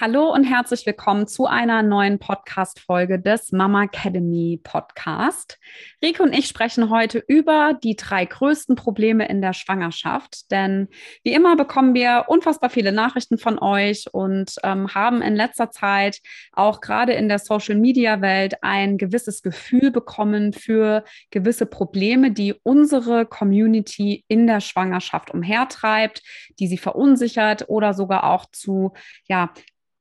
Hallo und herzlich willkommen zu einer neuen Podcast-Folge des Mama Academy Podcast. Rike und ich sprechen heute über die drei größten Probleme in der Schwangerschaft, denn wie immer bekommen wir unfassbar viele Nachrichten von euch und ähm, haben in letzter Zeit auch gerade in der Social-Media-Welt ein gewisses Gefühl bekommen für gewisse Probleme, die unsere Community in der Schwangerschaft umhertreibt, die sie verunsichert oder sogar auch zu, ja,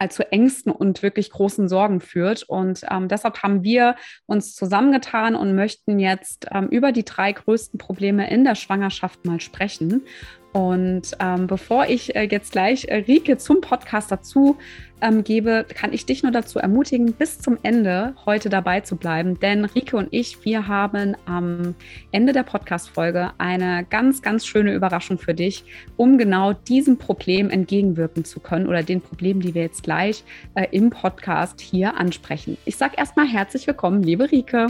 zu Ängsten und wirklich großen Sorgen führt. Und ähm, deshalb haben wir uns zusammengetan und möchten jetzt ähm, über die drei größten Probleme in der Schwangerschaft mal sprechen. Und ähm, bevor ich äh, jetzt gleich äh, Rike zum Podcast dazu ähm, gebe, kann ich dich nur dazu ermutigen, bis zum Ende heute dabei zu bleiben. Denn Rike und ich, wir haben am Ende der Podcast-Folge eine ganz, ganz schöne Überraschung für dich, um genau diesem Problem entgegenwirken zu können oder den Problemen, die wir jetzt gleich äh, im Podcast hier ansprechen. Ich sage erstmal herzlich willkommen, liebe Rike.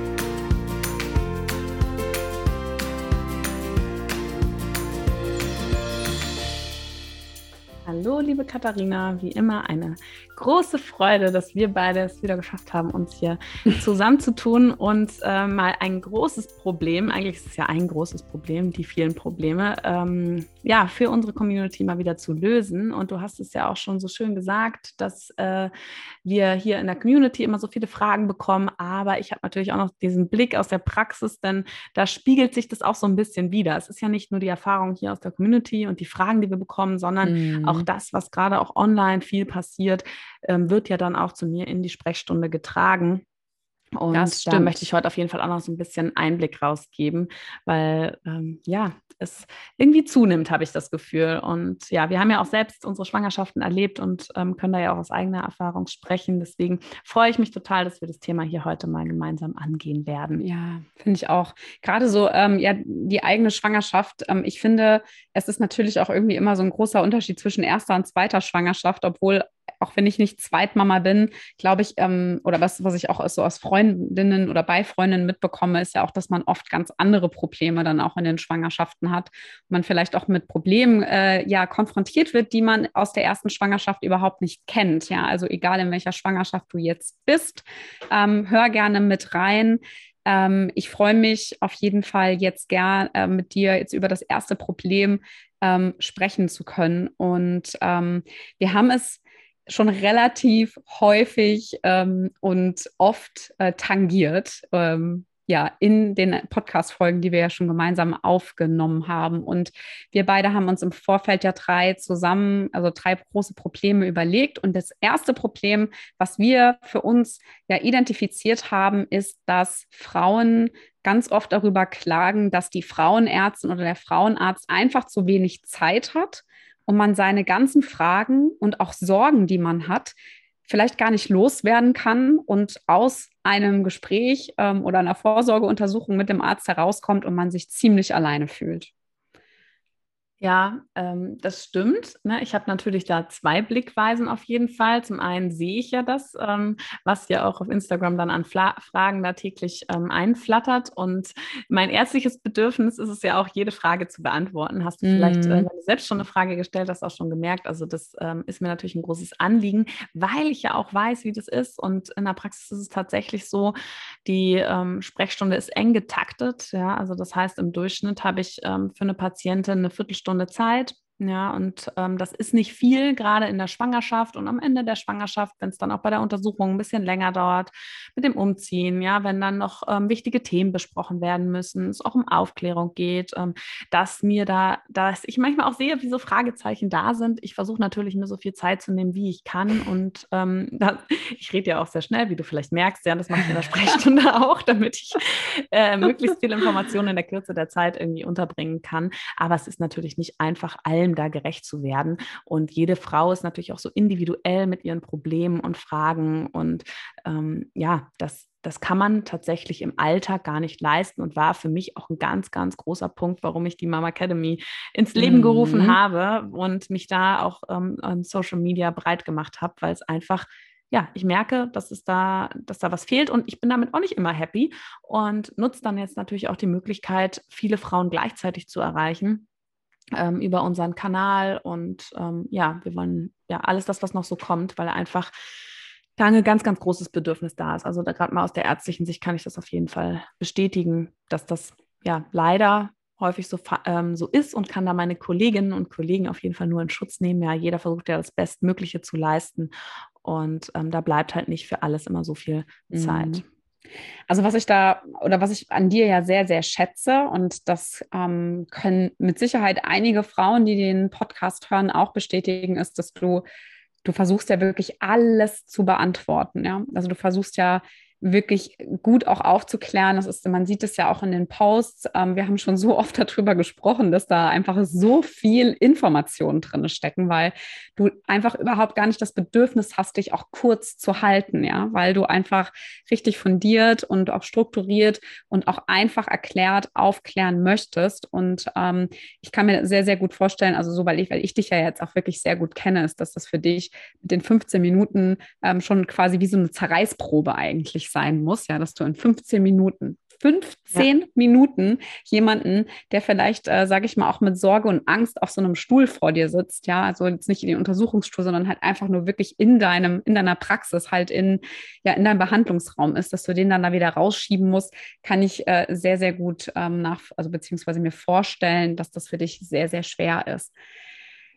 Liebe Katharina. Wie immer eine große Freude, dass wir beide es wieder geschafft haben, uns hier zusammenzutun und äh, mal ein großes Problem, eigentlich ist es ja ein großes Problem, die vielen Probleme, ähm, ja, für unsere Community mal wieder zu lösen. Und du hast es ja auch schon so schön gesagt, dass äh, wir hier in der Community immer so viele Fragen bekommen. Aber ich habe natürlich auch noch diesen Blick aus der Praxis, denn da spiegelt sich das auch so ein bisschen wieder. Es ist ja nicht nur die Erfahrung hier aus der Community und die Fragen, die wir bekommen, sondern mm. auch das, was gerade auch online viel passiert, ähm, wird ja dann auch zu mir in die Sprechstunde getragen. Und da möchte ich heute auf jeden Fall auch noch so ein bisschen Einblick rausgeben, weil ähm, ja, es irgendwie zunimmt, habe ich das Gefühl. Und ja, wir haben ja auch selbst unsere Schwangerschaften erlebt und ähm, können da ja auch aus eigener Erfahrung sprechen. Deswegen freue ich mich total, dass wir das Thema hier heute mal gemeinsam angehen werden. Ja, finde ich auch. Gerade so, ähm, ja, die eigene Schwangerschaft. Ähm, ich finde, es ist natürlich auch irgendwie immer so ein großer Unterschied zwischen erster und zweiter Schwangerschaft, obwohl auch wenn ich nicht Zweitmama bin, glaube ich, ähm, oder was, was ich auch so aus Freundinnen oder bei Freundinnen mitbekomme, ist ja auch, dass man oft ganz andere Probleme dann auch in den Schwangerschaften hat. Man vielleicht auch mit Problemen äh, ja konfrontiert wird, die man aus der ersten Schwangerschaft überhaupt nicht kennt. Ja, also egal in welcher Schwangerschaft du jetzt bist, ähm, hör gerne mit rein. Ähm, ich freue mich auf jeden Fall jetzt gern äh, mit dir jetzt über das erste Problem ähm, sprechen zu können. Und ähm, wir haben es schon relativ häufig ähm, und oft äh, tangiert. Ähm, ja, in den Podcast-Folgen, die wir ja schon gemeinsam aufgenommen haben. Und wir beide haben uns im Vorfeld ja drei zusammen, also drei große Probleme überlegt. Und das erste Problem, was wir für uns ja identifiziert haben, ist, dass Frauen ganz oft darüber klagen, dass die Frauenärztin oder der Frauenarzt einfach zu wenig Zeit hat und man seine ganzen Fragen und auch Sorgen, die man hat, vielleicht gar nicht loswerden kann und aus einem Gespräch ähm, oder einer Vorsorgeuntersuchung mit dem Arzt herauskommt und man sich ziemlich alleine fühlt. Ja, ähm, das stimmt. Ne? Ich habe natürlich da zwei Blickweisen auf jeden Fall. Zum einen sehe ich ja das, ähm, was ja auch auf Instagram dann an Fla Fragen da täglich ähm, einflattert. Und mein ärztliches Bedürfnis ist es ja auch, jede Frage zu beantworten. Hast du mm. vielleicht, äh, mhm. selbst schon eine Frage gestellt hast, auch schon gemerkt. Also das ähm, ist mir natürlich ein großes Anliegen, weil ich ja auch weiß, wie das ist. Und in der Praxis ist es tatsächlich so, die ähm, Sprechstunde ist eng getaktet. Ja, also das heißt, im Durchschnitt habe ich ähm, für eine Patientin eine Viertelstunde Stunde Zeit. Ja, und ähm, das ist nicht viel, gerade in der Schwangerschaft und am Ende der Schwangerschaft, wenn es dann auch bei der Untersuchung ein bisschen länger dauert, mit dem Umziehen, ja, wenn dann noch ähm, wichtige Themen besprochen werden müssen, es auch um Aufklärung geht, ähm, dass mir da, dass ich manchmal auch sehe, wie so Fragezeichen da sind. Ich versuche natürlich, mir so viel Zeit zu nehmen, wie ich kann. Und ähm, da, ich rede ja auch sehr schnell, wie du vielleicht merkst, ja, das mache ich in der Sprechstunde auch, damit ich äh, möglichst viele Informationen in der Kürze der Zeit irgendwie unterbringen kann. Aber es ist natürlich nicht einfach allen allem da gerecht zu werden. Und jede Frau ist natürlich auch so individuell mit ihren Problemen und Fragen. Und ähm, ja, das, das kann man tatsächlich im Alltag gar nicht leisten und war für mich auch ein ganz, ganz großer Punkt, warum ich die Mama Academy ins Leben mhm. gerufen habe und mich da auch ähm, an Social Media breit gemacht habe, weil es einfach ja, ich merke, dass es da, dass da was fehlt und ich bin damit auch nicht immer happy und nutze dann jetzt natürlich auch die Möglichkeit, viele Frauen gleichzeitig zu erreichen ähm, über unseren Kanal und ähm, ja, wir wollen ja alles das, was noch so kommt, weil einfach da ein ganz, ganz großes Bedürfnis da ist. Also gerade mal aus der ärztlichen Sicht kann ich das auf jeden Fall bestätigen, dass das ja leider häufig so, ähm, so ist und kann da meine Kolleginnen und Kollegen auf jeden Fall nur in Schutz nehmen. Ja, jeder versucht ja das Bestmögliche zu leisten und ähm, da bleibt halt nicht für alles immer so viel Zeit. Mhm. Also was ich da oder was ich an dir ja sehr, sehr schätze und das ähm, können mit Sicherheit einige Frauen, die den Podcast hören, auch bestätigen, ist, dass du, du versuchst ja wirklich alles zu beantworten. Ja? Also du versuchst ja wirklich gut auch aufzuklären. Das ist, man sieht es ja auch in den Posts. Ähm, wir haben schon so oft darüber gesprochen, dass da einfach so viel Informationen drin stecken, weil du einfach überhaupt gar nicht das Bedürfnis hast, dich auch kurz zu halten, ja, weil du einfach richtig fundiert und auch strukturiert und auch einfach erklärt aufklären möchtest. Und ähm, ich kann mir sehr, sehr gut vorstellen, also so, weil ich, weil ich dich ja jetzt auch wirklich sehr gut kenne, ist, dass das für dich mit den 15 Minuten ähm, schon quasi wie so eine Zerreißprobe eigentlich sein muss, ja, dass du in 15 Minuten 15 ja. Minuten jemanden, der vielleicht, äh, sage ich mal, auch mit Sorge und Angst auf so einem Stuhl vor dir sitzt, ja, also jetzt nicht in den Untersuchungsstuhl, sondern halt einfach nur wirklich in deinem, in deiner Praxis, halt in, ja, in deinem Behandlungsraum ist, dass du den dann da wieder rausschieben musst, kann ich äh, sehr, sehr gut ähm, nach, also beziehungsweise mir vorstellen, dass das für dich sehr, sehr schwer ist.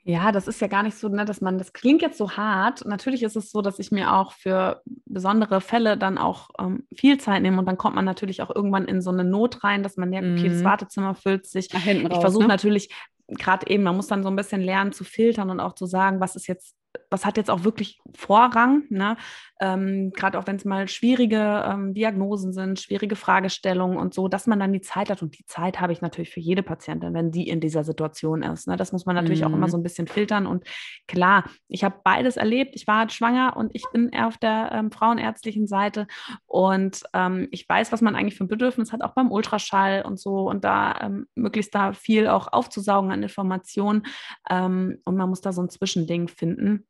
Ja, das ist ja gar nicht so, ne, dass man, das klingt jetzt so hart. Natürlich ist es so, dass ich mir auch für besondere Fälle dann auch ähm, viel Zeit nehme und dann kommt man natürlich auch irgendwann in so eine Not rein, dass man merkt, okay, das mhm. Wartezimmer füllt sich. Nach hinten ich versuche ne? natürlich gerade eben, man muss dann so ein bisschen lernen zu filtern und auch zu sagen, was ist jetzt was hat jetzt auch wirklich Vorrang, ne? ähm, gerade auch wenn es mal schwierige ähm, Diagnosen sind, schwierige Fragestellungen und so, dass man dann die Zeit hat. Und die Zeit habe ich natürlich für jede Patientin, wenn die in dieser Situation ist. Ne? Das muss man natürlich mhm. auch immer mhm. so ein bisschen filtern. Und klar, ich habe beides erlebt. Ich war halt schwanger und ich bin eher auf der ähm, frauenärztlichen Seite. Und ähm, ich weiß, was man eigentlich für ein Bedürfnis hat, auch beim Ultraschall und so. Und da ähm, möglichst da viel auch aufzusaugen an Informationen. Ähm, und man muss da so ein Zwischending finden.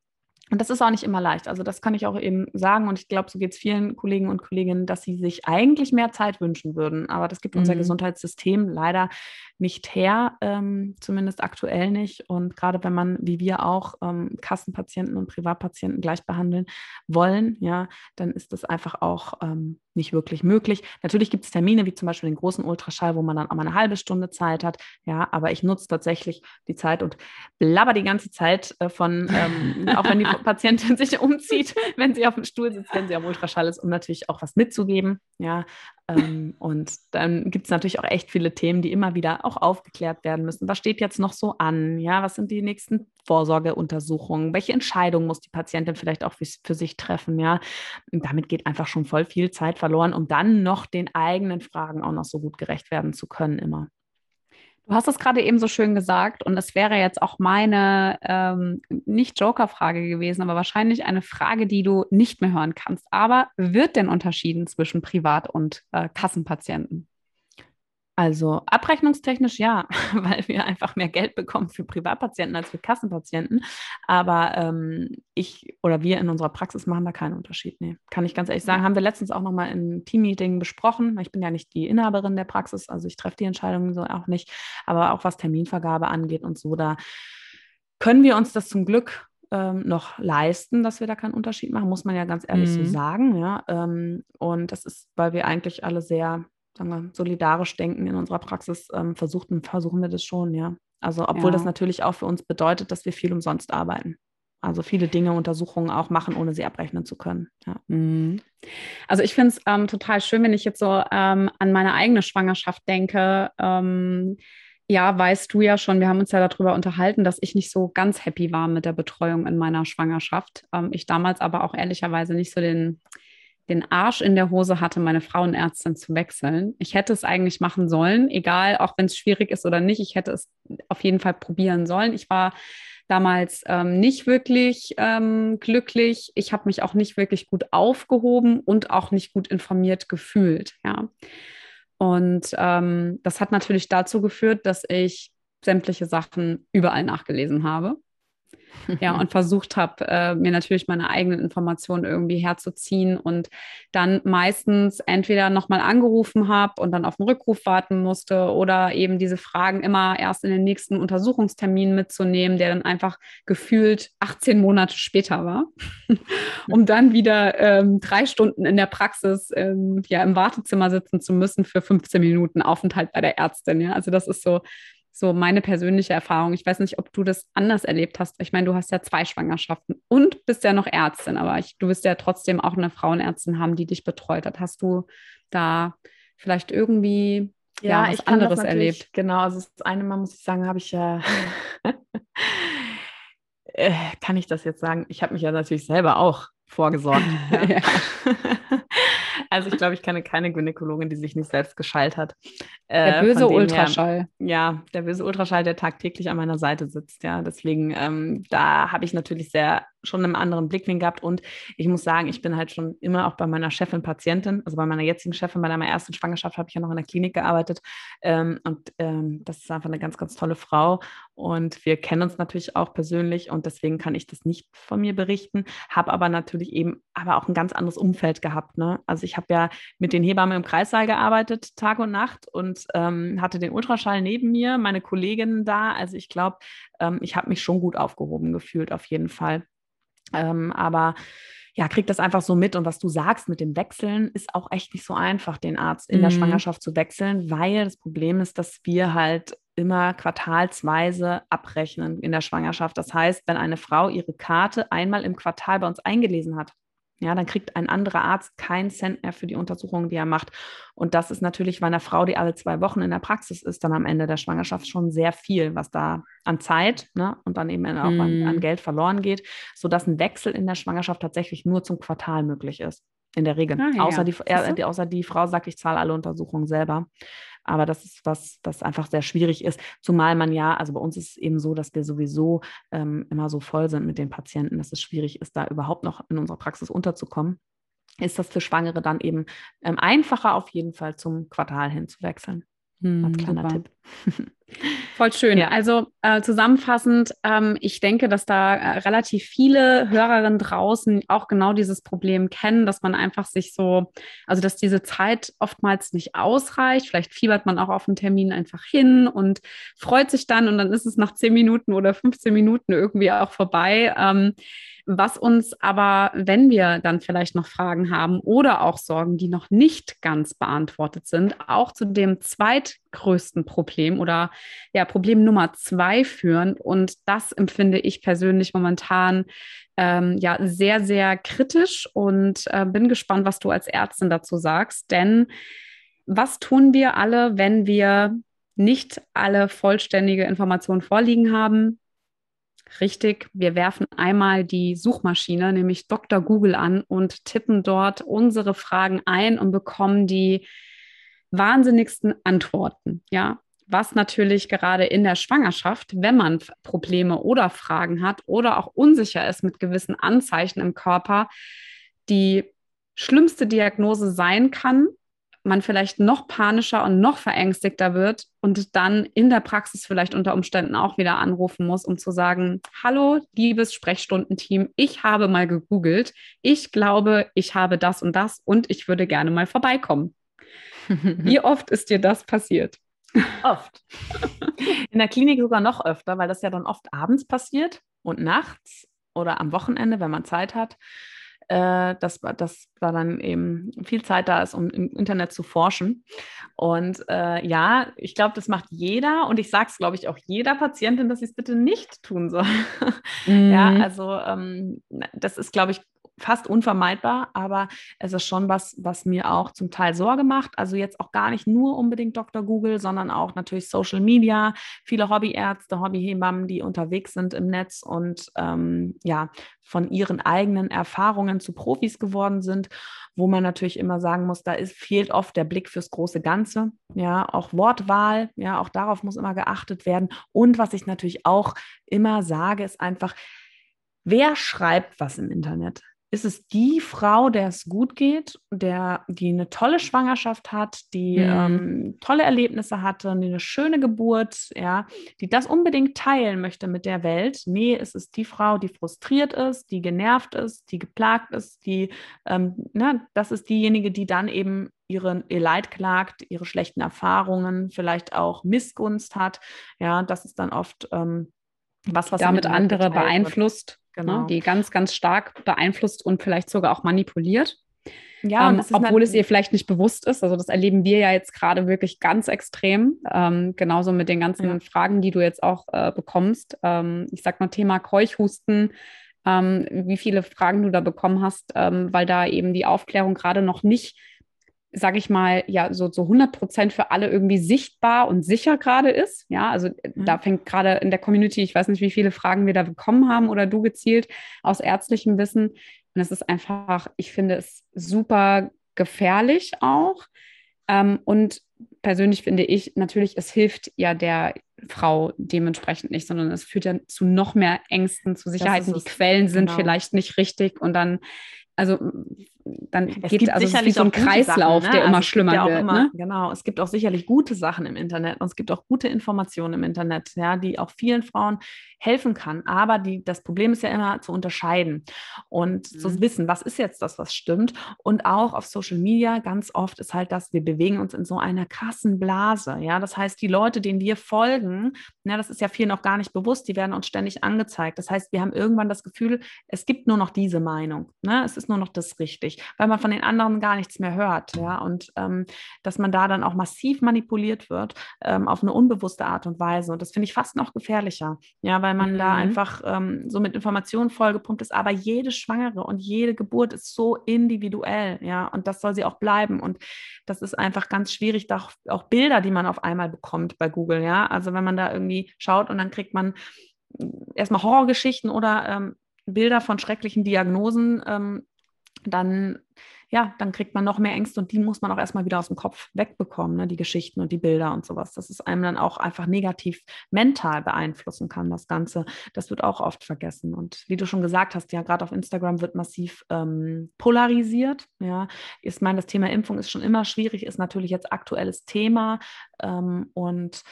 Und das ist auch nicht immer leicht. Also das kann ich auch eben sagen. Und ich glaube, so geht es vielen Kollegen und Kolleginnen, dass sie sich eigentlich mehr Zeit wünschen würden. Aber das gibt mhm. unser Gesundheitssystem leider nicht her, ähm, zumindest aktuell nicht. Und gerade wenn man, wie wir auch, ähm, Kassenpatienten und Privatpatienten gleich behandeln wollen, ja, dann ist das einfach auch ähm, nicht wirklich möglich. Natürlich gibt es Termine, wie zum Beispiel den großen Ultraschall, wo man dann auch mal eine halbe Stunde Zeit hat. Ja, aber ich nutze tatsächlich die Zeit und blabber die ganze Zeit äh, von, ähm, auch wenn die Patientin sich umzieht, wenn sie auf dem Stuhl sitzt, wenn sie am Ultraschall ist, um natürlich auch was mitzugeben. Ja, ähm, und dann gibt es natürlich auch echt viele Themen, die immer wieder auch aufgeklärt werden müssen. Was steht jetzt noch so an? Ja, was sind die nächsten Vorsorgeuntersuchungen? Welche Entscheidungen muss die Patientin vielleicht auch für, für sich treffen? Ja, und damit geht einfach schon voll viel Zeit verloren, um dann noch den eigenen Fragen auch noch so gut gerecht werden zu können immer. Du hast es gerade eben so schön gesagt und es wäre jetzt auch meine ähm, nicht Joker-Frage gewesen, aber wahrscheinlich eine Frage, die du nicht mehr hören kannst. Aber wird denn unterschieden zwischen Privat- und äh, Kassenpatienten? Also abrechnungstechnisch ja, weil wir einfach mehr Geld bekommen für Privatpatienten als für Kassenpatienten. Aber ähm, ich oder wir in unserer Praxis machen da keinen Unterschied. Nee, kann ich ganz ehrlich sagen. Haben wir letztens auch nochmal in Teammeeting besprochen. Ich bin ja nicht die Inhaberin der Praxis, also ich treffe die Entscheidungen so auch nicht. Aber auch was Terminvergabe angeht und so, da können wir uns das zum Glück ähm, noch leisten, dass wir da keinen Unterschied machen, muss man ja ganz ehrlich mhm. so sagen. Ja? Ähm, und das ist, weil wir eigentlich alle sehr sagen wir, solidarisch denken in unserer Praxis, ähm, versuchen, versuchen wir das schon, ja. Also obwohl ja. das natürlich auch für uns bedeutet, dass wir viel umsonst arbeiten. Also viele Dinge, Untersuchungen auch machen, ohne sie abrechnen zu können. Ja. Mhm. Also ich finde es ähm, total schön, wenn ich jetzt so ähm, an meine eigene Schwangerschaft denke. Ähm, ja, weißt du ja schon, wir haben uns ja darüber unterhalten, dass ich nicht so ganz happy war mit der Betreuung in meiner Schwangerschaft. Ähm, ich damals aber auch ehrlicherweise nicht so den den Arsch in der Hose hatte, meine Frauenärztin zu wechseln. Ich hätte es eigentlich machen sollen, egal, auch wenn es schwierig ist oder nicht. Ich hätte es auf jeden Fall probieren sollen. Ich war damals ähm, nicht wirklich ähm, glücklich. Ich habe mich auch nicht wirklich gut aufgehoben und auch nicht gut informiert gefühlt. Ja. Und ähm, das hat natürlich dazu geführt, dass ich sämtliche Sachen überall nachgelesen habe ja, und versucht habe, äh, mir natürlich meine eigenen Informationen irgendwie herzuziehen und dann meistens entweder nochmal angerufen habe und dann auf den Rückruf warten musste oder eben diese Fragen immer erst in den nächsten Untersuchungstermin mitzunehmen, der dann einfach gefühlt 18 Monate später war, um dann wieder ähm, drei Stunden in der Praxis ähm, ja, im Wartezimmer sitzen zu müssen für 15 Minuten Aufenthalt bei der Ärztin. Ja? Also das ist so so meine persönliche Erfahrung. Ich weiß nicht, ob du das anders erlebt hast. Ich meine, du hast ja zwei Schwangerschaften und bist ja noch Ärztin, aber ich, du wirst ja trotzdem auch eine Frauenärztin haben, die dich betreut hat. Hast du da vielleicht irgendwie ja, ja was anderes erlebt? Genau, also das eine Mal muss ich sagen, habe ich ja äh, kann ich das jetzt sagen? Ich habe mich ja natürlich selber auch vorgesorgt. Ja. Also ich glaube, ich kenne keine Gynäkologin, die sich nicht selbst geschallt hat. Äh, der böse Ultraschall. Her, ja, der böse Ultraschall, der tagtäglich an meiner Seite sitzt. Ja, deswegen, ähm, da habe ich natürlich sehr schon einen anderen Blickwinkel gehabt. Und ich muss sagen, ich bin halt schon immer auch bei meiner Chefin Patientin, also bei meiner jetzigen Chefin, bei meiner ersten Schwangerschaft habe ich ja noch in der Klinik gearbeitet. Ähm, und ähm, das ist einfach eine ganz, ganz tolle Frau. Und wir kennen uns natürlich auch persönlich und deswegen kann ich das nicht von mir berichten, habe aber natürlich eben aber auch ein ganz anderes Umfeld gehabt. Ne? Also ich habe ja mit den Hebammen im Kreissaal gearbeitet, Tag und Nacht und ähm, hatte den Ultraschall neben mir, meine Kolleginnen da. Also ich glaube, ähm, ich habe mich schon gut aufgehoben gefühlt, auf jeden Fall. Ähm, aber ja, krieg das einfach so mit. Und was du sagst mit dem Wechseln, ist auch echt nicht so einfach, den Arzt in mhm. der Schwangerschaft zu wechseln, weil das Problem ist, dass wir halt immer quartalsweise abrechnen in der Schwangerschaft. Das heißt, wenn eine Frau ihre Karte einmal im Quartal bei uns eingelesen hat, ja, dann kriegt ein anderer Arzt keinen Cent mehr für die Untersuchungen, die er macht. Und das ist natürlich bei einer Frau, die alle zwei Wochen in der Praxis ist, dann am Ende der Schwangerschaft schon sehr viel, was da an Zeit ne, und dann eben auch mm. an, an, mhm. Geld verloren geht, sodass ein Wechsel in der Schwangerschaft tatsächlich nur zum Quartal möglich ist. In der Regel. Ah, ja. außer, die, äh, außer die Frau sagt, ich zahle alle Untersuchungen selber. Aber das ist was, das einfach sehr schwierig ist. Zumal man ja, also bei uns ist es eben so, dass wir sowieso ähm, immer so voll sind mit den Patienten, dass es schwierig ist, da überhaupt noch in unserer Praxis unterzukommen. Ist das für Schwangere dann eben ähm, einfacher, auf jeden Fall zum Quartal hinzuwechseln. Hm, Als kleiner super. Tipp. Voll schön. Ja. Also äh, zusammenfassend, ähm, ich denke, dass da äh, relativ viele Hörerinnen draußen auch genau dieses Problem kennen, dass man einfach sich so, also dass diese Zeit oftmals nicht ausreicht. Vielleicht fiebert man auch auf einen Termin einfach hin und freut sich dann und dann ist es nach zehn Minuten oder 15 Minuten irgendwie auch vorbei. Ähm, was uns aber, wenn wir dann vielleicht noch Fragen haben oder auch Sorgen, die noch nicht ganz beantwortet sind, auch zu dem zweitgrößten Problem oder ja, Problem Nummer zwei führen. Und das empfinde ich persönlich momentan ähm, ja sehr, sehr kritisch und äh, bin gespannt, was du als Ärztin dazu sagst. Denn was tun wir alle, wenn wir nicht alle vollständige Informationen vorliegen haben? Richtig, wir werfen einmal die Suchmaschine, nämlich Dr. Google an und tippen dort unsere Fragen ein und bekommen die wahnsinnigsten Antworten. Ja, was natürlich gerade in der Schwangerschaft, wenn man Probleme oder Fragen hat oder auch unsicher ist mit gewissen Anzeichen im Körper, die schlimmste Diagnose sein kann, man vielleicht noch panischer und noch verängstigter wird und dann in der Praxis vielleicht unter Umständen auch wieder anrufen muss, um zu sagen, hallo, liebes Sprechstundenteam, ich habe mal gegoogelt, ich glaube, ich habe das und das und ich würde gerne mal vorbeikommen. Wie oft ist dir das passiert? Oft. In der Klinik sogar noch öfter, weil das ja dann oft abends passiert und nachts oder am Wochenende, wenn man Zeit hat äh, dass, dass da dann eben viel Zeit da ist, um im Internet zu forschen. Und äh, ja, ich glaube, das macht jeder und ich sage es, glaube ich, auch jeder Patientin, dass sie es bitte nicht tun soll. Mhm. Ja, also ähm, das ist, glaube ich, fast unvermeidbar, aber es ist schon was, was mir auch zum Teil Sorge macht. Also jetzt auch gar nicht nur unbedingt Dr. Google, sondern auch natürlich Social Media, viele Hobbyärzte, Hobbyhebammen, die unterwegs sind im Netz und ähm, ja, von ihren eigenen Erfahrungen zu Profis geworden sind, wo man natürlich immer sagen muss, da ist, fehlt oft der Blick fürs große Ganze. Ja, auch Wortwahl, ja, auch darauf muss immer geachtet werden. Und was ich natürlich auch immer sage, ist einfach, wer schreibt was im Internet? Ist es die Frau, der es gut geht, der, die eine tolle Schwangerschaft hat, die mhm. ähm, tolle Erlebnisse hatte, die eine schöne Geburt, ja, die das unbedingt teilen möchte mit der Welt. Nee, es ist die Frau, die frustriert ist, die genervt ist, die geplagt ist, die, ähm, ne, das ist diejenige, die dann eben ihre, ihr Leid klagt, ihre schlechten Erfahrungen, vielleicht auch Missgunst hat. Ja, das ist dann oft ähm, was, was damit andere beeinflusst. Ne, genau. ne, die ganz, ganz stark beeinflusst und vielleicht sogar auch manipuliert. Ja, ähm, obwohl es ihr vielleicht nicht bewusst ist. Also das erleben wir ja jetzt gerade wirklich ganz extrem. Ähm, genauso mit den ganzen ja. Fragen, die du jetzt auch äh, bekommst. Ähm, ich sag mal Thema Keuchhusten, ähm, wie viele Fragen du da bekommen hast, ähm, weil da eben die Aufklärung gerade noch nicht sage ich mal, ja, so so 100 Prozent für alle irgendwie sichtbar und sicher gerade ist. Ja, also äh, mhm. da fängt gerade in der Community, ich weiß nicht, wie viele Fragen wir da bekommen haben oder du gezielt aus ärztlichem Wissen. Und es ist einfach, ich finde es super gefährlich auch. Ähm, und persönlich finde ich natürlich, es hilft ja der Frau dementsprechend nicht, sondern es führt ja zu noch mehr Ängsten, zu Sicherheiten. Die Quellen sind genau. vielleicht nicht richtig und dann also dann es geht also es ist wie so ein Kreislauf, Sachen, ne? der immer also schlimmer ja wird. Immer, ne? Genau, es gibt auch sicherlich gute Sachen im Internet und es gibt auch gute Informationen im Internet, ja, die auch vielen Frauen helfen kann. Aber die, das Problem ist ja immer zu unterscheiden und mhm. zu wissen, was ist jetzt das, was stimmt. Und auch auf Social Media ganz oft ist halt das, wir bewegen uns in so einer krassen Blase. Ja, das heißt, die Leute, denen wir folgen, ja, das ist ja vielen auch gar nicht bewusst, die werden uns ständig angezeigt. Das heißt, wir haben irgendwann das Gefühl, es gibt nur noch diese Meinung. Ne? Es ist nur noch das richtig wichtig, weil man von den anderen gar nichts mehr hört. Ja, und ähm, dass man da dann auch massiv manipuliert wird ähm, auf eine unbewusste Art und Weise. Und das finde ich fast noch gefährlicher. Ja, weil man mhm. da einfach ähm, so mit Informationen vollgepumpt ist. Aber jede Schwangere und jede Geburt ist so individuell. Ja, und das soll sie auch bleiben. Und das ist einfach ganz schwierig, da auch, auch Bilder, die man auf einmal bekommt bei Google. Ja, also wenn man da irgendwie schaut und dann kriegt man erstmal Horrorgeschichten oder ähm, Bilder von schrecklichen Diagnosen, ähm, dann ja, dann kriegt man noch mehr Ängste und die muss man auch erstmal wieder aus dem Kopf wegbekommen, ne? die Geschichten und die Bilder und sowas. Dass es einem dann auch einfach negativ mental beeinflussen kann, das Ganze. Das wird auch oft vergessen. Und wie du schon gesagt hast, ja, gerade auf Instagram wird massiv ähm, polarisiert. Ja, ich meine, das Thema Impfung ist schon immer schwierig, ist natürlich jetzt aktuelles Thema ähm, und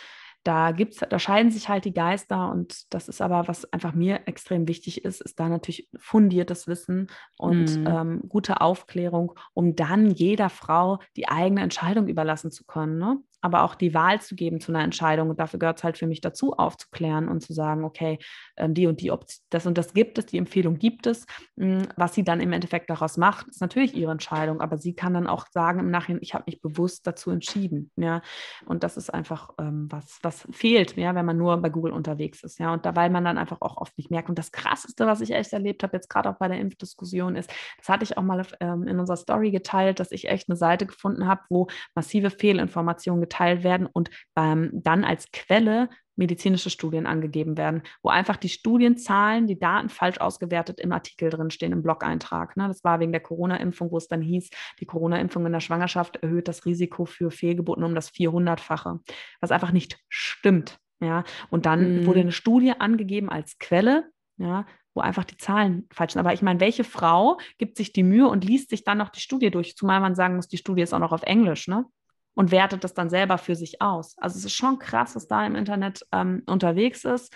da gibt's, da scheiden sich halt die Geister und das ist aber, was einfach mir extrem wichtig ist, ist da natürlich fundiertes Wissen und mhm. ähm, gute Aufklärung, um dann jeder Frau die eigene Entscheidung überlassen zu können. Ne? Aber auch die Wahl zu geben zu einer Entscheidung. Und dafür gehört es halt für mich dazu, aufzuklären und zu sagen, okay, ähm, die und die Option, das und das gibt es, die Empfehlung gibt es. Hm, was sie dann im Endeffekt daraus macht, ist natürlich ihre Entscheidung, aber sie kann dann auch sagen im Nachhinein, ich habe mich bewusst dazu entschieden. Ja, und das ist einfach ähm, was, was fehlt, ja, wenn man nur bei Google unterwegs ist. Ja, und da, weil man dann einfach auch oft nicht merkt. Und das Krasseste, was ich echt erlebt habe, jetzt gerade auch bei der Impfdiskussion, ist, das hatte ich auch mal ähm, in unserer Story geteilt, dass ich echt eine Seite gefunden habe, wo massive Fehlinformationen geteilt werden und beim, dann als Quelle medizinische Studien angegeben werden, wo einfach die Studienzahlen, die Daten falsch ausgewertet im Artikel drin stehen, im Blog-Eintrag. Ne? Das war wegen der Corona-Impfung, wo es dann hieß, die Corona-Impfung in der Schwangerschaft erhöht das Risiko für Fehlgeburten um das 400-fache, was einfach nicht stimmt. Ja? Und dann mhm. wurde eine Studie angegeben als Quelle, ja, wo einfach die Zahlen falsch sind. Aber ich meine, welche Frau gibt sich die Mühe und liest sich dann noch die Studie durch? Zumal man sagen muss, die Studie ist auch noch auf Englisch, ne? Und wertet das dann selber für sich aus. Also es ist schon krass, was da im Internet ähm, unterwegs ist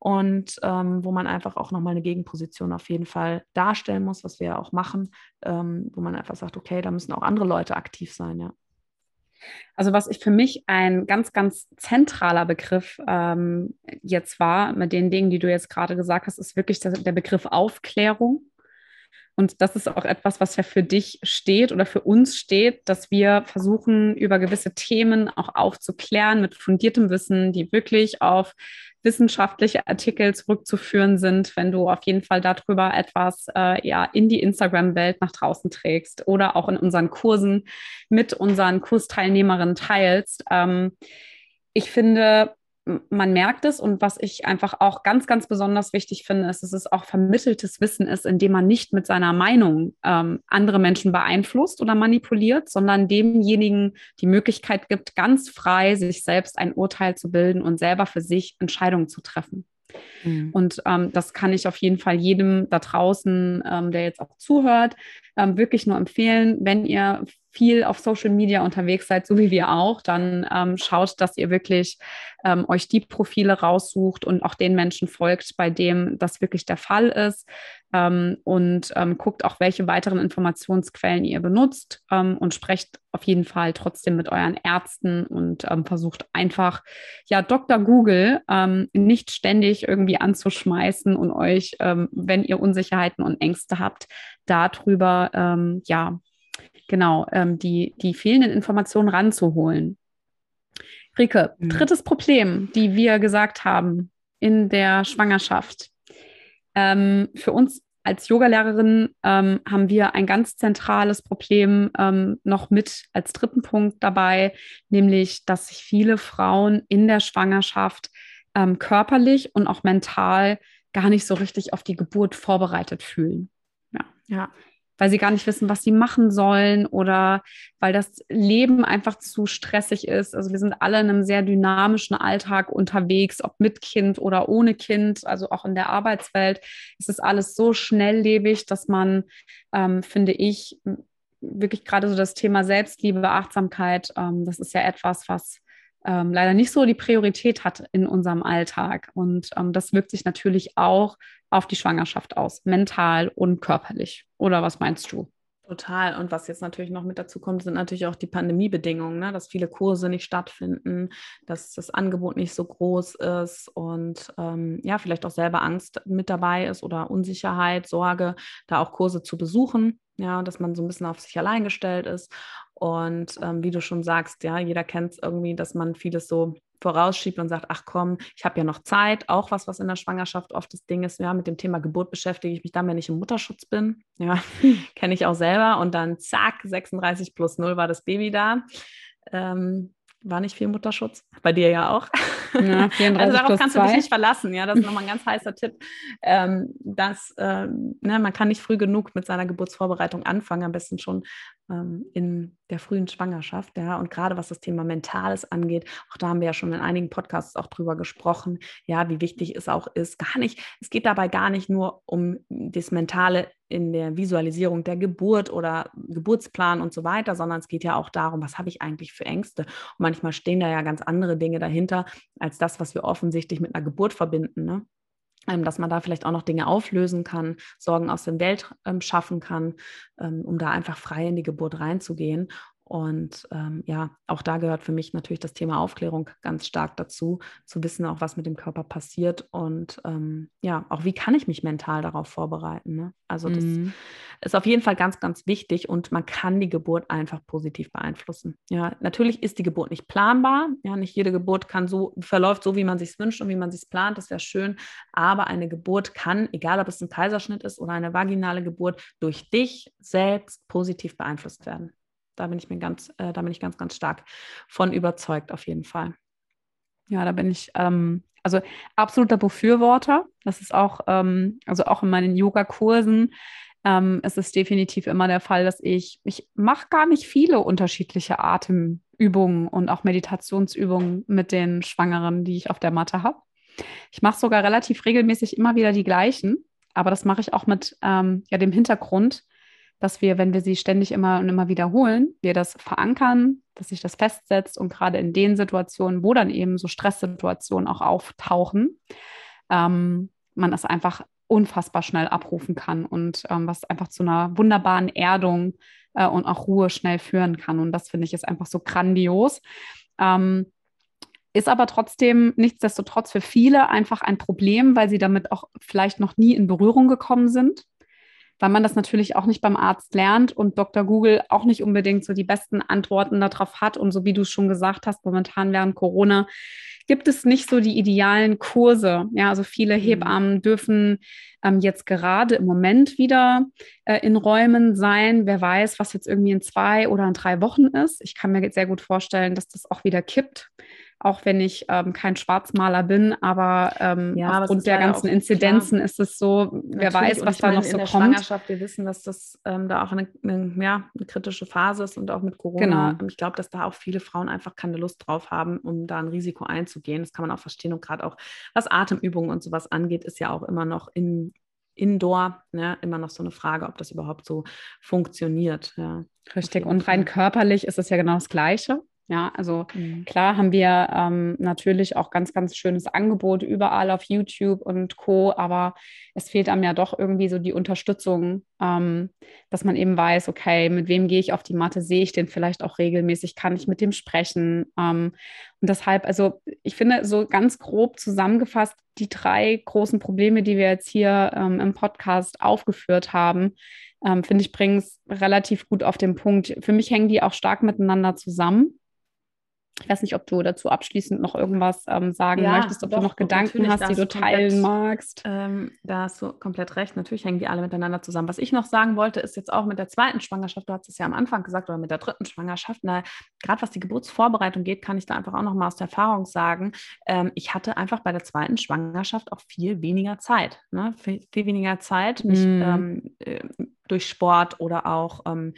und ähm, wo man einfach auch nochmal eine Gegenposition auf jeden Fall darstellen muss, was wir ja auch machen, ähm, wo man einfach sagt, okay, da müssen auch andere Leute aktiv sein, ja. Also was ich für mich ein ganz, ganz zentraler Begriff ähm, jetzt war, mit den Dingen, die du jetzt gerade gesagt hast, ist wirklich der, der Begriff Aufklärung. Und das ist auch etwas, was ja für dich steht oder für uns steht, dass wir versuchen, über gewisse Themen auch aufzuklären mit fundiertem Wissen, die wirklich auf wissenschaftliche Artikel zurückzuführen sind, wenn du auf jeden Fall darüber etwas äh, ja in die Instagram-Welt nach draußen trägst oder auch in unseren Kursen mit unseren Kursteilnehmerinnen teilst. Ähm, ich finde, man merkt es und was ich einfach auch ganz, ganz besonders wichtig finde, ist, dass es auch vermitteltes Wissen ist, indem man nicht mit seiner Meinung ähm, andere Menschen beeinflusst oder manipuliert, sondern demjenigen die Möglichkeit gibt, ganz frei sich selbst ein Urteil zu bilden und selber für sich Entscheidungen zu treffen. Mhm. Und ähm, das kann ich auf jeden Fall jedem da draußen, ähm, der jetzt auch zuhört, ähm, wirklich nur empfehlen, wenn ihr viel auf Social Media unterwegs seid, so wie wir auch, dann ähm, schaut, dass ihr wirklich ähm, euch die Profile raussucht und auch den Menschen folgt, bei dem das wirklich der Fall ist. Ähm, und ähm, guckt auch, welche weiteren Informationsquellen ihr benutzt ähm, und sprecht auf jeden Fall trotzdem mit euren Ärzten und ähm, versucht einfach, ja, Dr. Google nicht ständig irgendwie anzuschmeißen und euch, wenn ihr Unsicherheiten und Ängste habt, darüber, ja, genau, ähm, die, die fehlenden Informationen ranzuholen. Rike, mhm. drittes Problem, die wir gesagt haben in der Schwangerschaft. Ähm, für uns als Yogalehrerin ähm, haben wir ein ganz zentrales Problem ähm, noch mit als dritten Punkt dabei, nämlich, dass sich viele Frauen in der Schwangerschaft ähm, körperlich und auch mental gar nicht so richtig auf die Geburt vorbereitet fühlen. Ja. ja weil sie gar nicht wissen, was sie machen sollen oder weil das Leben einfach zu stressig ist. Also wir sind alle in einem sehr dynamischen Alltag unterwegs, ob mit Kind oder ohne Kind, also auch in der Arbeitswelt. Es ist alles so schnelllebig, dass man, ähm, finde ich, wirklich gerade so das Thema Selbstliebe, Achtsamkeit, ähm, das ist ja etwas, was ähm, leider nicht so die Priorität hat in unserem Alltag. Und ähm, das wirkt sich natürlich auch auf die Schwangerschaft aus, mental und körperlich. Oder was meinst du? Total. Und was jetzt natürlich noch mit dazu kommt, sind natürlich auch die Pandemiebedingungen, ne? dass viele Kurse nicht stattfinden, dass das Angebot nicht so groß ist und ähm, ja, vielleicht auch selber Angst mit dabei ist oder Unsicherheit, Sorge, da auch Kurse zu besuchen. Ja, dass man so ein bisschen auf sich allein gestellt ist. Und ähm, wie du schon sagst, ja, jeder kennt es irgendwie, dass man vieles so vorausschiebt und sagt, ach komm, ich habe ja noch Zeit, auch was, was in der Schwangerschaft oft das Ding ist, ja, mit dem Thema Geburt beschäftige ich mich dann, wenn ich im Mutterschutz bin, ja, kenne ich auch selber und dann zack, 36 plus 0 war das Baby da. Ähm, war nicht viel Mutterschutz. Bei dir ja auch. Ja, also darauf kannst du dich nicht verlassen. Ja, das ist nochmal ein ganz heißer Tipp. Ähm, dass, äh, ne, man kann nicht früh genug mit seiner Geburtsvorbereitung anfangen, am besten schon ähm, in der frühen Schwangerschaft. Ja, und gerade was das Thema Mentales angeht, auch da haben wir ja schon in einigen Podcasts auch drüber gesprochen, ja, wie wichtig es auch ist. Gar nicht, es geht dabei gar nicht nur um das Mentale in der Visualisierung der Geburt oder Geburtsplan und so weiter, sondern es geht ja auch darum, was habe ich eigentlich für Ängste. Und manchmal stehen da ja ganz andere Dinge dahinter, als das, was wir offensichtlich mit einer Geburt verbinden. Ne? Ähm, dass man da vielleicht auch noch Dinge auflösen kann, Sorgen aus dem Welt ähm, schaffen kann, ähm, um da einfach frei in die Geburt reinzugehen. Und ähm, ja, auch da gehört für mich natürlich das Thema Aufklärung ganz stark dazu, zu wissen auch, was mit dem Körper passiert und ähm, ja, auch wie kann ich mich mental darauf vorbereiten. Ne? Also das mhm. ist auf jeden Fall ganz, ganz wichtig und man kann die Geburt einfach positiv beeinflussen. Ja, natürlich ist die Geburt nicht planbar. Ja, nicht jede Geburt kann so verläuft so, wie man sich wünscht und wie man sich plant. Das wäre schön. Aber eine Geburt kann, egal ob es ein Kaiserschnitt ist oder eine vaginale Geburt, durch dich selbst positiv beeinflusst werden. Da bin ich mir ganz, äh, da bin ich ganz, ganz stark von überzeugt, auf jeden Fall. Ja, da bin ich ähm, also absoluter Befürworter. Das ist auch, ähm, also auch in meinen Yoga-Kursen ähm, ist es definitiv immer der Fall, dass ich, ich mache gar nicht viele unterschiedliche Atemübungen und auch Meditationsübungen mit den Schwangeren, die ich auf der Matte habe. Ich mache sogar relativ regelmäßig immer wieder die gleichen, aber das mache ich auch mit ähm, ja, dem Hintergrund, dass wir, wenn wir sie ständig immer und immer wiederholen, wir das verankern, dass sich das festsetzt und gerade in den Situationen, wo dann eben so Stresssituationen auch auftauchen, ähm, man das einfach unfassbar schnell abrufen kann und ähm, was einfach zu einer wunderbaren Erdung äh, und auch Ruhe schnell führen kann. Und das finde ich ist einfach so grandios. Ähm, ist aber trotzdem nichtsdestotrotz für viele einfach ein Problem, weil sie damit auch vielleicht noch nie in Berührung gekommen sind weil man das natürlich auch nicht beim Arzt lernt und Dr. Google auch nicht unbedingt so die besten Antworten darauf hat. Und so wie du es schon gesagt hast, momentan während Corona gibt es nicht so die idealen Kurse. Ja, also viele mhm. Hebammen dürfen ähm, jetzt gerade im Moment wieder äh, in Räumen sein. Wer weiß, was jetzt irgendwie in zwei oder in drei Wochen ist. Ich kann mir sehr gut vorstellen, dass das auch wieder kippt auch wenn ich ähm, kein Schwarzmaler bin, aber ähm, ja, aufgrund der ganzen Inzidenzen klar. ist es so, wer Natürlich. weiß, was da meine, noch so in der kommt. Schwangerschaft, wir wissen, dass das ähm, da auch eine, eine, ja, eine, kritische Phase ist und auch mit Corona. Genau. Ich glaube, dass da auch viele Frauen einfach keine Lust drauf haben, um da ein Risiko einzugehen. Das kann man auch verstehen. Und gerade auch was Atemübungen und sowas angeht, ist ja auch immer noch in, Indoor, ne, immer noch so eine Frage, ob das überhaupt so funktioniert. Ja, Richtig. Und rein körperlich ist es ja genau das Gleiche. Ja, also mhm. klar haben wir ähm, natürlich auch ganz, ganz schönes Angebot überall auf YouTube und Co., aber es fehlt einem ja doch irgendwie so die Unterstützung, ähm, dass man eben weiß, okay, mit wem gehe ich auf die Matte, sehe ich den vielleicht auch regelmäßig, kann ich mit dem sprechen. Ähm, und deshalb, also ich finde so ganz grob zusammengefasst, die drei großen Probleme, die wir jetzt hier ähm, im Podcast aufgeführt haben, ähm, finde ich, bringen es relativ gut auf den Punkt. Für mich hängen die auch stark miteinander zusammen. Ich weiß nicht, ob du dazu abschließend noch irgendwas ähm, sagen ja, möchtest, ob doch, du noch Gedanken hast, die du teilen komplett, magst. Ähm, da hast du komplett recht. Natürlich hängen die alle miteinander zusammen. Was ich noch sagen wollte, ist jetzt auch mit der zweiten Schwangerschaft, du hast es ja am Anfang gesagt, oder mit der dritten Schwangerschaft, gerade was die Geburtsvorbereitung geht, kann ich da einfach auch noch mal aus der Erfahrung sagen, ähm, ich hatte einfach bei der zweiten Schwangerschaft auch viel weniger Zeit. Ne? Viel, viel weniger Zeit, mich mm. äh, durch Sport oder auch ähm,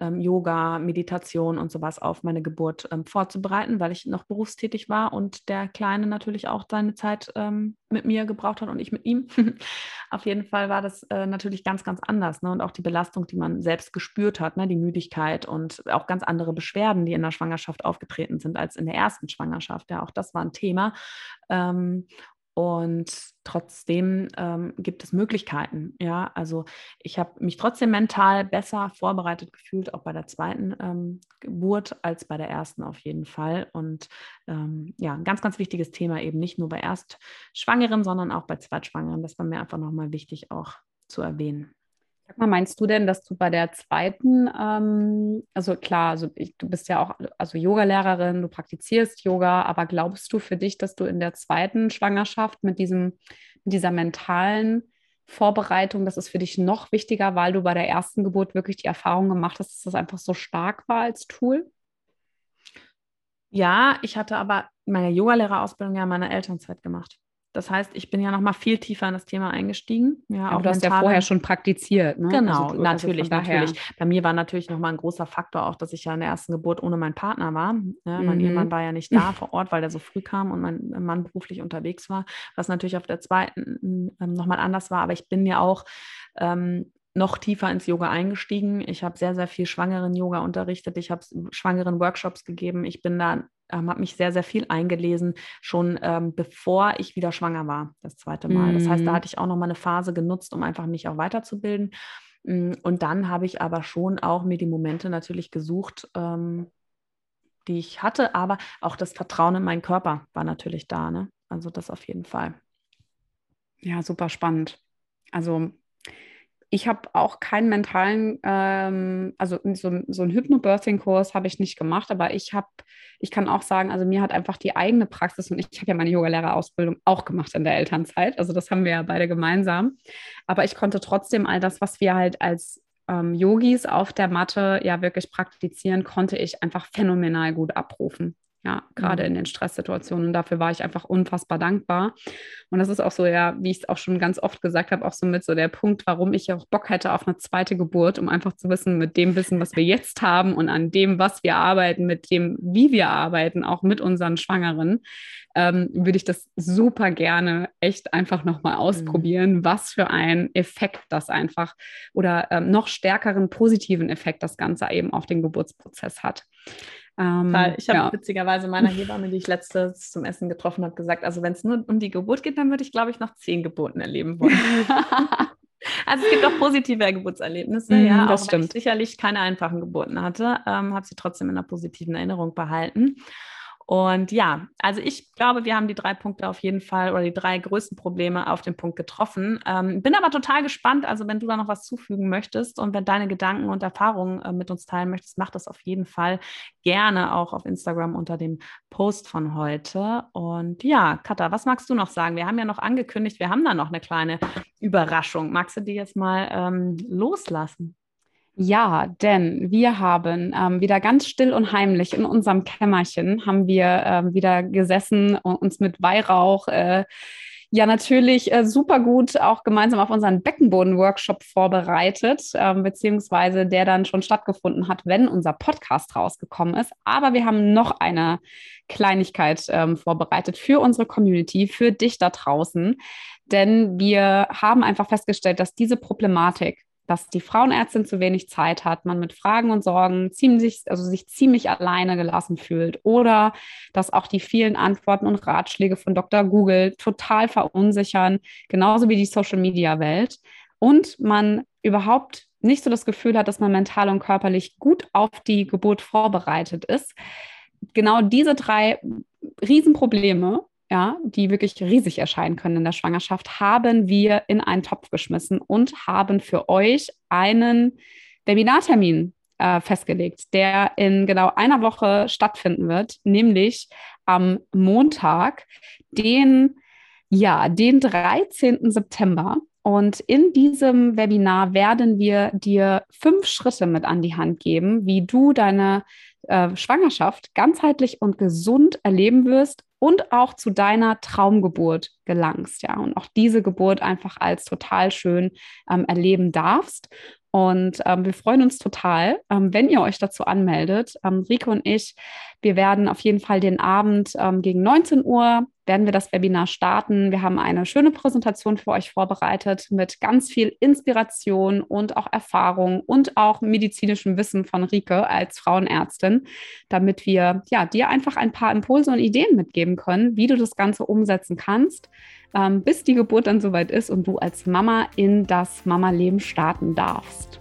ähm, Yoga, Meditation und sowas auf meine Geburt ähm, vorzubereiten, weil ich noch berufstätig war und der Kleine natürlich auch seine Zeit ähm, mit mir gebraucht hat und ich mit ihm. auf jeden Fall war das äh, natürlich ganz, ganz anders. Ne? Und auch die Belastung, die man selbst gespürt hat, ne? die Müdigkeit und auch ganz andere Beschwerden, die in der Schwangerschaft aufgetreten sind als in der ersten Schwangerschaft. Ja, auch das war ein Thema. Ähm, und trotzdem ähm, gibt es Möglichkeiten. Ja, also ich habe mich trotzdem mental besser vorbereitet gefühlt, auch bei der zweiten ähm, Geburt als bei der ersten auf jeden Fall. Und ähm, ja, ein ganz, ganz wichtiges Thema eben nicht nur bei Erstschwangeren, sondern auch bei Zweitschwangeren. Das war mir einfach nochmal wichtig auch zu erwähnen. Sag mal, meinst du denn, dass du bei der zweiten, ähm, also klar, also ich, du bist ja auch also Yogalehrerin, du praktizierst Yoga, aber glaubst du für dich, dass du in der zweiten Schwangerschaft mit diesem, mit dieser mentalen Vorbereitung, das ist für dich noch wichtiger, weil du bei der ersten Geburt wirklich die Erfahrung gemacht hast, dass das einfach so stark war als Tool? Ja, ich hatte aber meine Yogalehrerausbildung ja in meiner Elternzeit gemacht. Das heißt, ich bin ja noch mal viel tiefer in das Thema eingestiegen. Ja, auch du hast ja vorher schon praktiziert. Ne? Genau, also du, natürlich, also natürlich. Bei mir war natürlich noch mal ein großer Faktor auch, dass ich ja in der ersten Geburt ohne meinen Partner war. Ja, mein mhm. Ehemann war ja nicht da vor Ort, weil der so früh kam und mein Mann beruflich unterwegs war, was natürlich auf der zweiten ähm, noch mal anders war. Aber ich bin ja auch ähm, noch tiefer ins Yoga eingestiegen. Ich habe sehr, sehr viel Schwangeren-Yoga unterrichtet. Ich habe Schwangeren-Workshops gegeben. Ich bin da ähm, habe mich sehr, sehr viel eingelesen, schon ähm, bevor ich wieder schwanger war, das zweite Mal. Mhm. Das heißt, da mhm. hatte ich auch noch mal eine Phase genutzt, um einfach mich auch weiterzubilden. Mm, und dann habe ich aber schon auch mir die Momente natürlich gesucht, ähm, die ich hatte, aber auch das Vertrauen in meinen Körper war natürlich da. Ne? Also das auf jeden Fall. Ja, super spannend. Also ich habe auch keinen mentalen, ähm, also so, so einen Hypnobirthing-Kurs habe ich nicht gemacht, aber ich habe, ich kann auch sagen, also mir hat einfach die eigene Praxis und ich, habe ja meine Yogalehrerausbildung auch gemacht in der Elternzeit, also das haben wir ja beide gemeinsam, aber ich konnte trotzdem all das, was wir halt als ähm, Yogis auf der Matte ja wirklich praktizieren, konnte ich einfach phänomenal gut abrufen. Ja, gerade mhm. in den Stresssituationen. Und dafür war ich einfach unfassbar dankbar. Und das ist auch so, ja, wie ich es auch schon ganz oft gesagt habe, auch so mit so der Punkt, warum ich auch Bock hätte auf eine zweite Geburt, um einfach zu wissen, mit dem Wissen, was wir jetzt haben und an dem, was wir arbeiten, mit dem, wie wir arbeiten, auch mit unseren Schwangeren, ähm, würde ich das super gerne echt einfach nochmal mhm. ausprobieren, mhm. was für ein Effekt das einfach oder ähm, noch stärkeren positiven Effekt das Ganze eben auf den Geburtsprozess hat. Ähm, ich habe ja. witzigerweise meiner Hebamme, die ich letztes zum Essen getroffen habe, gesagt, also wenn es nur um die Geburt geht, dann würde ich, glaube ich, noch zehn Geburten erleben wollen. also es gibt auch positive Geburtserlebnisse, mm, ja, das auch stimmt. wenn ich sicherlich keine einfachen Geburten hatte, ähm, habe sie trotzdem in einer positiven Erinnerung behalten. Und ja, also ich glaube, wir haben die drei Punkte auf jeden Fall oder die drei größten Probleme auf den Punkt getroffen. Ähm, bin aber total gespannt. Also, wenn du da noch was zufügen möchtest und wenn deine Gedanken und Erfahrungen äh, mit uns teilen möchtest, mach das auf jeden Fall gerne auch auf Instagram unter dem Post von heute. Und ja, Katha, was magst du noch sagen? Wir haben ja noch angekündigt, wir haben da noch eine kleine Überraschung. Magst du die jetzt mal ähm, loslassen? Ja, denn wir haben ähm, wieder ganz still und heimlich in unserem Kämmerchen haben wir ähm, wieder gesessen und uns mit Weihrauch äh, ja natürlich äh, super gut auch gemeinsam auf unseren Beckenboden-Workshop vorbereitet, ähm, beziehungsweise der dann schon stattgefunden hat, wenn unser Podcast rausgekommen ist. Aber wir haben noch eine Kleinigkeit ähm, vorbereitet für unsere Community, für dich da draußen. Denn wir haben einfach festgestellt, dass diese Problematik dass die Frauenärztin zu wenig Zeit hat, man mit Fragen und Sorgen ziemlich, also sich ziemlich alleine gelassen fühlt oder dass auch die vielen Antworten und Ratschläge von Dr. Google total verunsichern, genauso wie die Social Media Welt und man überhaupt nicht so das Gefühl hat, dass man mental und körperlich gut auf die Geburt vorbereitet ist. Genau diese drei Riesenprobleme ja, die wirklich riesig erscheinen können in der Schwangerschaft, haben wir in einen Topf geschmissen und haben für euch einen Webinartermin äh, festgelegt, der in genau einer Woche stattfinden wird, nämlich am Montag, den, ja, den 13. September. Und in diesem Webinar werden wir dir fünf Schritte mit an die Hand geben, wie du deine äh, Schwangerschaft ganzheitlich und gesund erleben wirst und auch zu deiner Traumgeburt gelangst, ja, und auch diese Geburt einfach als total schön ähm, erleben darfst. Und ähm, wir freuen uns total, ähm, wenn ihr euch dazu anmeldet. Ähm, Rico und ich, wir werden auf jeden Fall den Abend ähm, gegen 19 Uhr werden wir das Webinar starten. Wir haben eine schöne Präsentation für euch vorbereitet mit ganz viel Inspiration und auch Erfahrung und auch medizinischem Wissen von Rike als Frauenärztin, damit wir ja, dir einfach ein paar Impulse und Ideen mitgeben können, wie du das Ganze umsetzen kannst ähm, bis die Geburt dann soweit ist und du als Mama in das Mama-Leben starten darfst.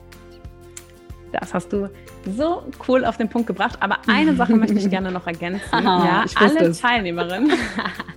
Das hast du so cool auf den Punkt gebracht. Aber eine Sache möchte ich gerne noch ergänzen. ja, alle. Teilnehmerinnen,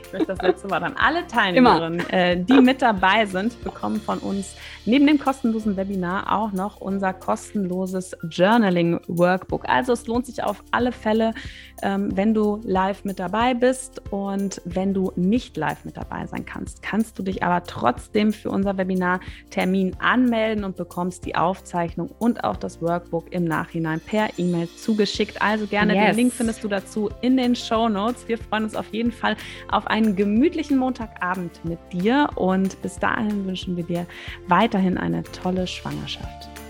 ich möchte das letzte Wort haben, alle Teilnehmerinnen, äh, die mit dabei sind, bekommen von uns neben dem kostenlosen Webinar auch noch unser kostenloses Journaling Workbook. Also es lohnt sich auf alle Fälle, ähm, wenn du live mit dabei bist und wenn du nicht live mit dabei sein kannst, kannst du dich aber trotzdem für unser Webinar-Termin anmelden und bekommst die Aufzeichnung und auch das Workbook im Nachhinein per E-Mail zugeschickt. Also gerne yes. den Link findest du dazu in den Show Notes. Wir freuen uns auf jeden Fall auf einen gemütlichen Montagabend mit dir und bis dahin wünschen wir dir weiter weiterhin eine tolle Schwangerschaft.